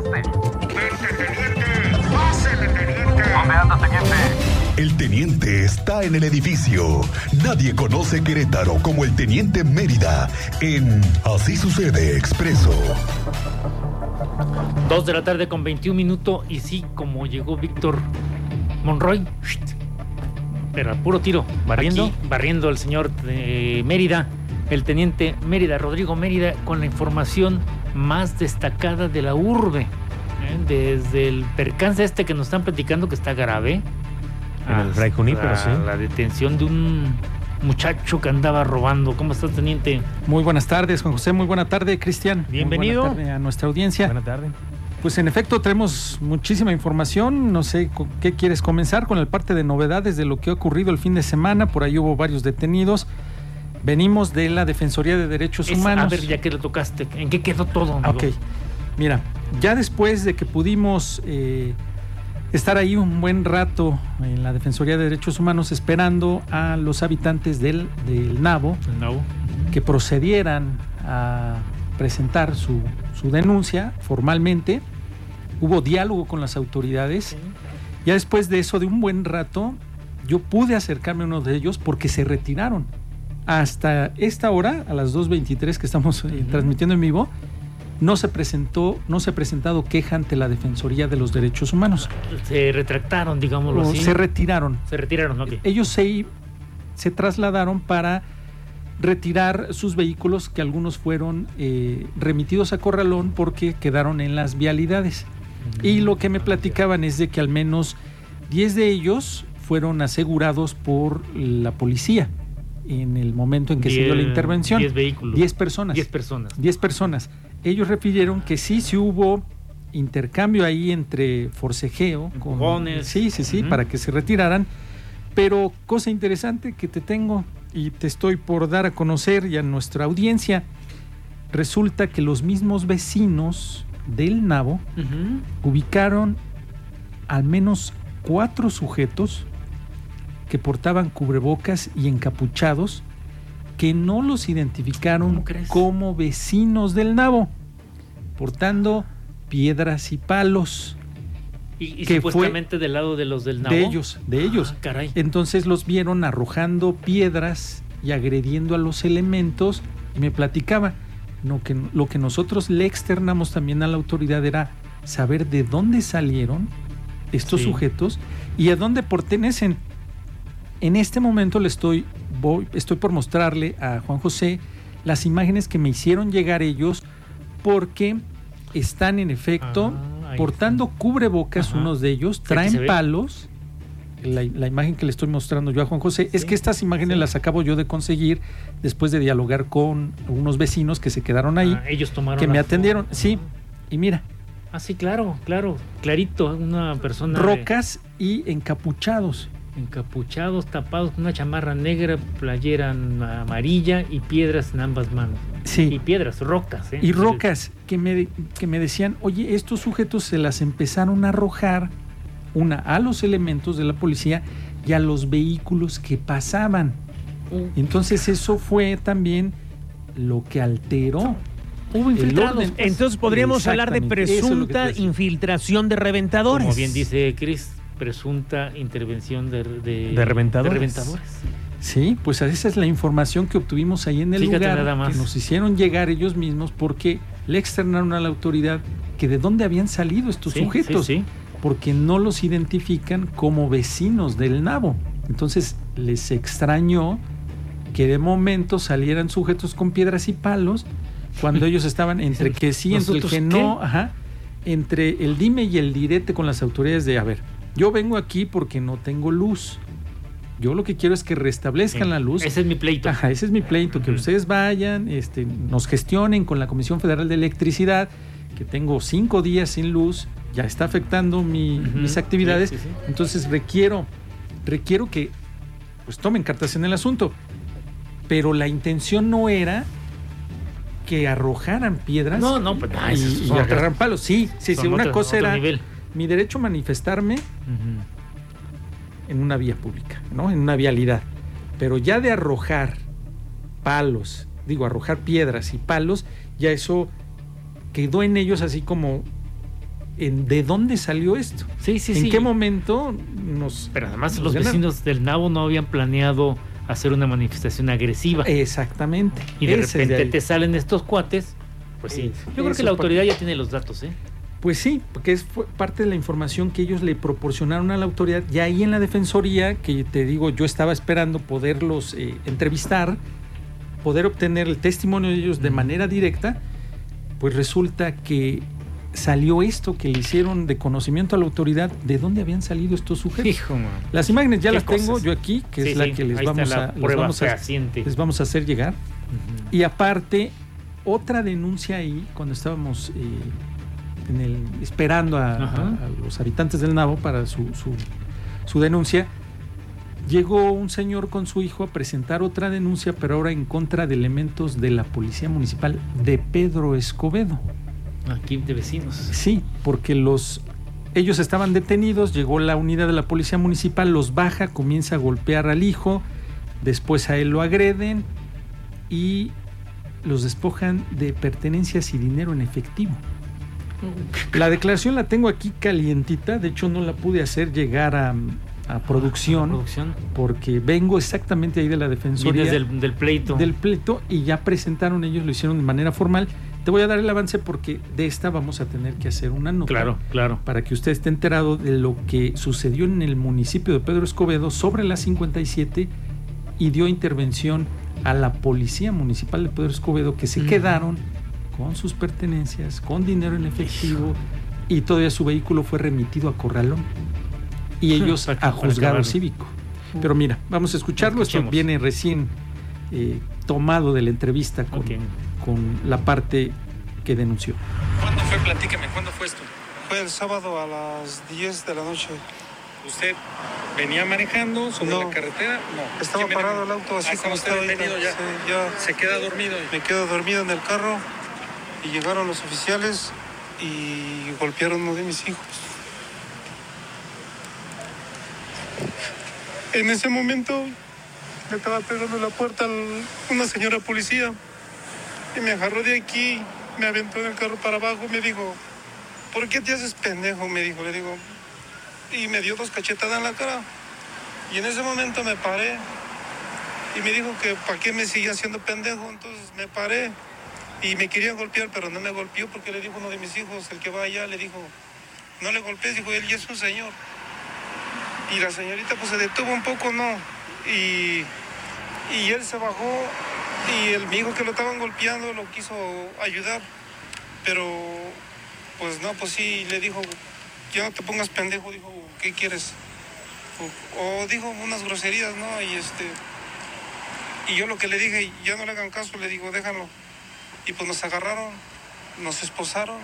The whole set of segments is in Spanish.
marcaste? Vente, teniente. Pásele, teniente. ¿Dónde anda, teniente? El teniente está en el edificio. Nadie conoce Querétaro como el teniente Mérida en Así sucede expreso. Dos de la tarde con 21 minutos y sí, como llegó Víctor Monroy, pero al puro tiro, ¿Barriendo? aquí, barriendo el señor de Mérida, el teniente Mérida, Rodrigo Mérida, con la información más destacada de la urbe. ¿eh? Desde el percance este que nos están platicando que está grave. En el Fray Junípero, sí. La detención de un muchacho que andaba robando. ¿Cómo estás, teniente? Muy buenas tardes, Juan José. Muy buena tarde, Cristian. Muy Bienvenido. buena tarde a nuestra audiencia. Buenas tardes. Pues en efecto tenemos muchísima información. No sé qué quieres comenzar con el parte de novedades de lo que ha ocurrido el fin de semana. Por ahí hubo varios detenidos. Venimos de la Defensoría de Derechos Es- Humanos. a ver, ya que lo tocaste, ¿en qué quedó todo? Amigo? Ok, mira, ya después de que pudimos eh, estar ahí un buen rato en la Defensoría de Derechos Humanos esperando a los habitantes del, del Nabo que procedieran a presentar su, su denuncia formalmente, hubo diálogo con las autoridades. Ya después de eso, de un buen rato, yo pude acercarme a uno de ellos porque se retiraron. Hasta esta hora, a las 2.23 que estamos eh, transmitiendo en vivo, no se presentó, no se ha presentado queja ante la Defensoría de los Derechos Humanos. Se retractaron, digámoslo O así. se retiraron. Se retiraron, ok. Ellos se, se trasladaron para retirar sus vehículos que algunos fueron eh, remitidos a Corralón porque quedaron en las vialidades. Y lo que me platicaban es de que al menos 10 de ellos fueron asegurados por la policía en el momento en que se dio la Diez- intervención. diez vehículos. 10 personas. 10 personas. 10 personas. Ellos refirieron que sí, sí hubo intercambio ahí entre forcejeo. Con, Empujones. sí, sí, sí, Ujú. para que se retiraran. Pero cosa interesante que te tengo y te estoy por dar a conocer y a nuestra audiencia, resulta que los mismos vecinos del Nabo ubicaron al menos cuatro sujetos que portaban cubrebocas y encapuchados que no los identificaron como vecinos del Nabo, portando piedras y palos Y, y que fue supuestamente del lado de los del Nabo. de ellos, de ellos. Ah, caray. Entonces los vieron arrojando piedras y agrediendo a los elementos y me platicaba. Lo que, lo que nosotros le externamos también a la autoridad era saber de dónde salieron estos Sí. sujetos y a dónde pertenecen. En este momento le estoy, voy, estoy por mostrarle a Juan José las imágenes que me hicieron llegar ellos porque están en efecto Ah, portando cubrebocas Ajá. unos de ellos, traen palos. La, la imagen que le estoy mostrando yo a Juan José es que estas imágenes sí. las acabo yo de conseguir después de dialogar con unos vecinos que se quedaron ahí, Ah, ellos tomaron que me foto. atendieron. Sí, y mira, Ah, sí, claro, claro. Clarito, una persona. de- rocas y encapuchados. Encapuchados, tapados con una chamarra negra, playera amarilla y piedras en ambas manos. Y Sí, piedras, rocas, ¿eh? y rocas que me, que me decían, oye, estos sujetos se las empezaron a arrojar, una a los elementos de la policía y a los vehículos que pasaban. Entonces eso fue también lo que alteró. Hubo el infiltrados. orden. Entonces podríamos hablar de presunta infiltración de reventadores. Como bien dice Chris, presunta intervención de, de, De reventadores. reventadores. Sí, pues esa es la información que obtuvimos ahí en el Fíjate lugar, nada más. que nos hicieron llegar ellos mismos porque le externaron a la autoridad que de dónde habían salido estos Sí, sujetos, sí, sí. porque no los identifican como vecinos del Nabo. Entonces les extrañó que de momento salieran sujetos con piedras y palos cuando ellos estaban entre que sí, entre el ¿Nosotros que no, ajá, entre el dime y el direte con las autoridades de, a ver, yo vengo aquí porque no tengo luz. Yo lo que quiero es que restablezcan Sí. la luz. Ese es mi pleito. Ajá, ese es mi pleito, que ustedes vayan, este, nos gestionen con la Comisión Federal de Electricidad, que tengo cinco días sin luz, ya está afectando mi- mis actividades, Sí, sí, sí. entonces requiero, requiero que pues tomen cartas en el asunto. Pero la intención no era que arrojaran piedras No, no, pues, y, y agarraran palos. Sí, sí, sí, una cosa era nivel. Mi derecho a manifestarme en una vía pública, ¿no? En una vialidad. Pero ya de arrojar palos, digo, arrojar piedras y palos, ya eso quedó en ellos así como en de dónde salió esto. Sí, sí, ¿En sí. qué momento nos... Pero además nos los ganaron? vecinos del Nabo no habían planeado hacer una manifestación agresiva. Exactamente. y de Ese repente te salen estos cuates. Pues sí. Yo creo que la autoridad ya tiene los datos, ¿eh? Pues sí, porque es parte de la información que ellos le proporcionaron a la autoridad. Y ahí en la defensoría, que te digo, yo estaba esperando poderlos eh, entrevistar, poder obtener el testimonio de ellos de manera directa, pues resulta que salió esto que le hicieron de conocimiento a la autoridad de dónde habían salido estos sujetos. Hijo. Las imágenes ya las tengo yo aquí, que Sí, es la sí, que les vamos, la a, les vamos a- fehaciente. les vamos a hacer llegar. Y aparte, otra denuncia ahí, cuando estábamos eh, en el, esperando a, Ajá. a- a los habitantes del Nabo para su, su- su denuncia, llegó un señor con su hijo a presentar otra denuncia, pero ahora en contra de elementos de la Policía Municipal de Pedro Escobedo. Aquí de vecinos. Sí, porque los ellos estaban detenidos, llegó la unidad de la policía municipal, los baja, comienza a golpear al hijo, después a él lo agreden y los despojan de pertenencias y dinero en efectivo. La declaración la tengo aquí calientita, de hecho no la pude hacer llegar a, a producción Producción. porque vengo exactamente ahí de la defensoría Vienes del, del pleito. del pleito y ya presentaron ellos, lo hicieron de manera formal. Te voy a dar el avance porque de esta vamos a tener que hacer una nota. Claro, claro. Para que usted esté enterado de lo que sucedió en el municipio de Pedro Escobedo sobre la 57 y dio intervención a la policía municipal de Pedro Escobedo que se Mm. quedaron con sus pertenencias, con dinero en efectivo y todavía su vehículo fue remitido a Corralón y ellos Para- a juzgado cívico. Pero mira, vamos a escucharlo. Esto viene recién eh, tomado de la entrevista con, la parte que denunció. ¿Cuándo fue? Platíqueme, ¿cuándo fue esto? Fue el sábado a las 10 de la noche. ¿Usted venía manejando sobre No. la carretera? No. Estaba parado el auto así Ah, como estaba detenido ya. Sí, ya Se queda dormido. me quedo dormido en el carro y llegaron los oficiales y golpearon uno de mis hijos. En ese momento me estaba pegando la puerta una señora policía y me agarró de aquí, me aventó en el carro para abajo, me dijo, ¿por qué te haces pendejo? Me dijo, le digo, y me dio dos cachetadas en la cara. Y en ese momento me paré y me dijo que para qué me seguía haciendo pendejo. Entonces me paré y me quería golpear, pero no me golpeó porque le dijo uno de mis hijos, el que va allá, le dijo, no le golpees, dijo él, y es un señor. Y la señorita pues se detuvo un poco, ¿no? Y, y él se bajó y el mi hijo que lo estaban golpeando lo quiso ayudar, pero pues no, pues sí, le dijo, ya no te pongas pendejo, dijo, ¿qué quieres? O, o dijo unas groserías, ¿no? Y este, y yo lo que le dije, ya no le hagan caso, le digo, déjalo. Y pues nos agarraron, nos esposaron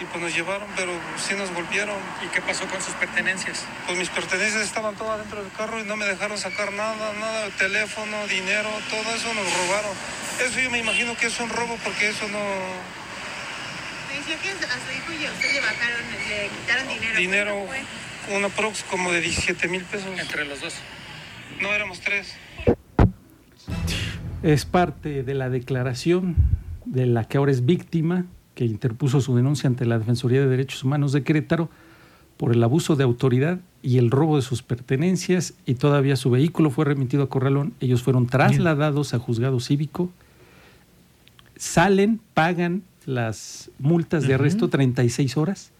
y pues nos llevaron, pero sí nos golpearon. ¿Y qué pasó con sus pertenencias? Pues mis pertenencias estaban todas dentro del carro y no me dejaron sacar nada, nada, teléfono, dinero, todo eso nos robaron. Eso yo me imagino que es un robo porque eso no... Me decía que a su hijo y a usted le bajaron, le quitaron dinero. Dinero, una prox como de 17 mil pesos. Entre los dos. No, éramos tres. Es parte de la declaración de la que ahora es víctima, que interpuso su denuncia ante la Defensoría de Derechos Humanos de Querétaro por el abuso de autoridad y el robo de sus pertenencias y todavía su vehículo fue remitido a Corralón. Ellos fueron trasladados a juzgado cívico, salen, pagan las multas de arresto 36 horas,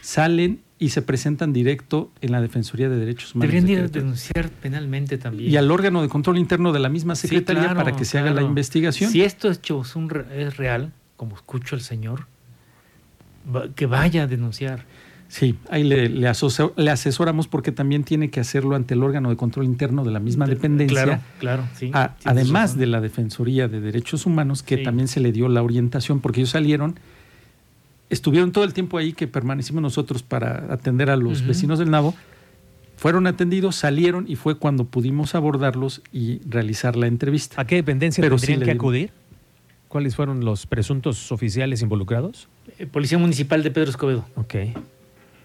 salen y se presentan directo en la Defensoría de Derechos Humanos. Deberían de ir a Querétaro denunciar penalmente también. y al órgano de control interno de la misma Sí, secretaría claro, para que se haga la investigación. Si esto es, hecho es un re- es real, como escucho al señor, que vaya a denunciar. Sí, ahí le, le asocio- le asesoramos porque también tiene que hacerlo ante el órgano de control interno de la misma dependencia, Claro, claro, sí. a- además razón. de la Defensoría de Derechos Humanos, que Sí. también se le dio la orientación, porque ellos salieron, estuvieron todo el tiempo ahí que permanecimos nosotros para atender a los vecinos del Nabo, fueron atendidos, salieron y fue cuando pudimos abordarlos y realizar la entrevista. ¿A qué dependencia Pero tendrían que acudir? ¿Cuáles fueron los presuntos oficiales involucrados? Eh, Policía Municipal de Pedro Escobedo. Ok.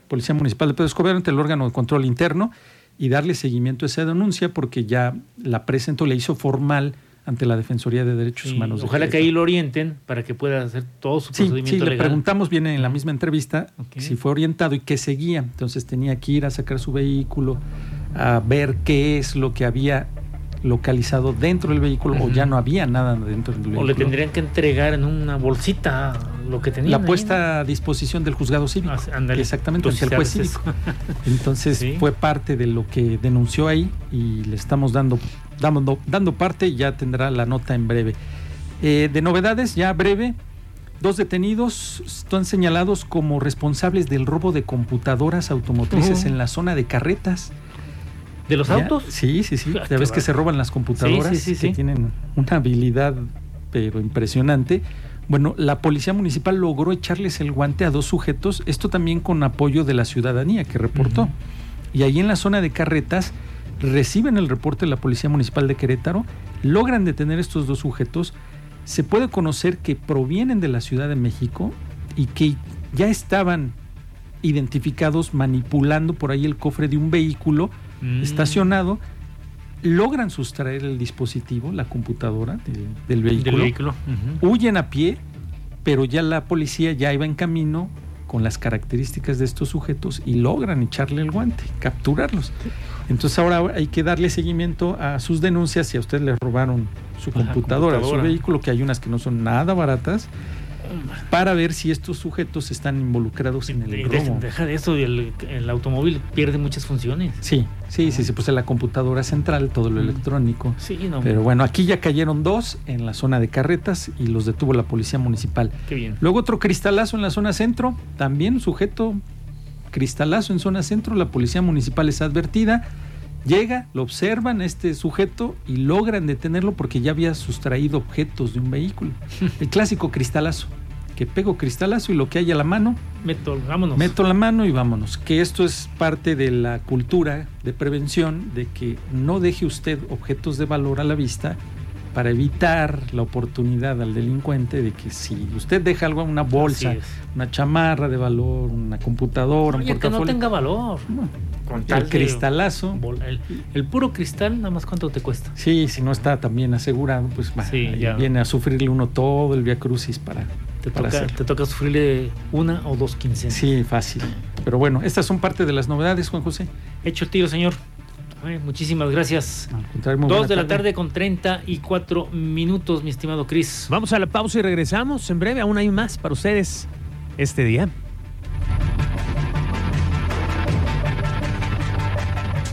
Policía Municipal de Pedro Escobedo ante el órgano de control interno y darle seguimiento a esa denuncia porque ya la presentó, le hizo formal ante la Defensoría de Derechos Humanos. de ojalá que ahí lo orienten para que pueda hacer todo su Sí, procedimiento sí, le legal. preguntamos, viene en la misma entrevista, si fue orientado y qué seguía. Entonces tenía que ir a sacar su vehículo, a ver qué es lo que había localizado dentro del vehículo o ya no había nada dentro del vehículo. O le tendrían que entregar en una bolsita lo que tenían. la ahí, puesta a disposición del juzgado cívico. Ah. Exactamente, ante el juez cívico. Entonces Sí. fue parte de lo que denunció ahí y le estamos dando, dando, dando parte ya tendrá la nota en breve. Eh, de novedades, ya breve, dos detenidos están señalados como responsables del robo de computadoras automotrices en la zona de carretas. ¿De los Ya- autos? Sí, sí, sí. Ah, Ya ves que se roban las computadoras, Sí, sí, sí, que tienen una habilidad pero impresionante. Bueno, la policía municipal logró echarles el guante a dos sujetos, esto también con apoyo de la ciudadanía que reportó. Y ahí en la zona de carretas reciben el reporte de la Policía Municipal de Querétaro, logran detener estos dos sujetos, se puede conocer que provienen de la Ciudad de México y que ya estaban identificados manipulando por ahí el cofre de un vehículo Mm. estacionado, logran sustraer el dispositivo, la computadora del, del Del vehículo, huyen a pie, pero ya la policía ya iba en camino con las características de estos sujetos y logran echarle el guante, capturarlos. Entonces ahora hay que darle seguimiento a sus denuncias si a usted le robaron su computadora, computadora. su vehículo, que hay unas que no son nada baratas, para ver si estos sujetos están involucrados en el robo. deja, de eso, el, el automóvil pierde muchas funciones. Sí, sí, sí, sí, pues en la computadora central, todo lo electrónico. Sí, no. Pero bueno, aquí ya cayeron dos en la zona de carretas y los detuvo la policía municipal. Qué bien. Luego otro cristalazo en la zona centro, también sujeto cristalazo en zona centro, la policía municipal es advertida, llega, lo observan a este sujeto y logran detenerlo porque ya había sustraído objetos de un vehículo. El clásico cristalazo, que pego cristalazo y lo que hay a la mano, Meto, vámonos. meto la mano y vámonos. Que esto es parte de la cultura de prevención, de que no deje usted objetos de valor a la vista para evitar la oportunidad al delincuente de que si usted deja algo, una bolsa, una chamarra de valor, una computadora, un Oye, que no portafolio, tenga valor. no, Con tal el cristalazo, El, el puro cristal, nada más cuánto te cuesta. sí, si no está también asegurado, pues va, Sí, viene a sufrirle uno todo el via crucis para, Te toca, te toca sufrirle una o dos quincenas. Sí, fácil. Pero bueno, estas son parte de las novedades, Juan José. Hecho el tiro, señor. Ay, muchísimas gracias. Dos de la tarde con 34 minutos, mi estimado Cris. Vamos a la pausa y regresamos en breve. Aún hay más para ustedes este día.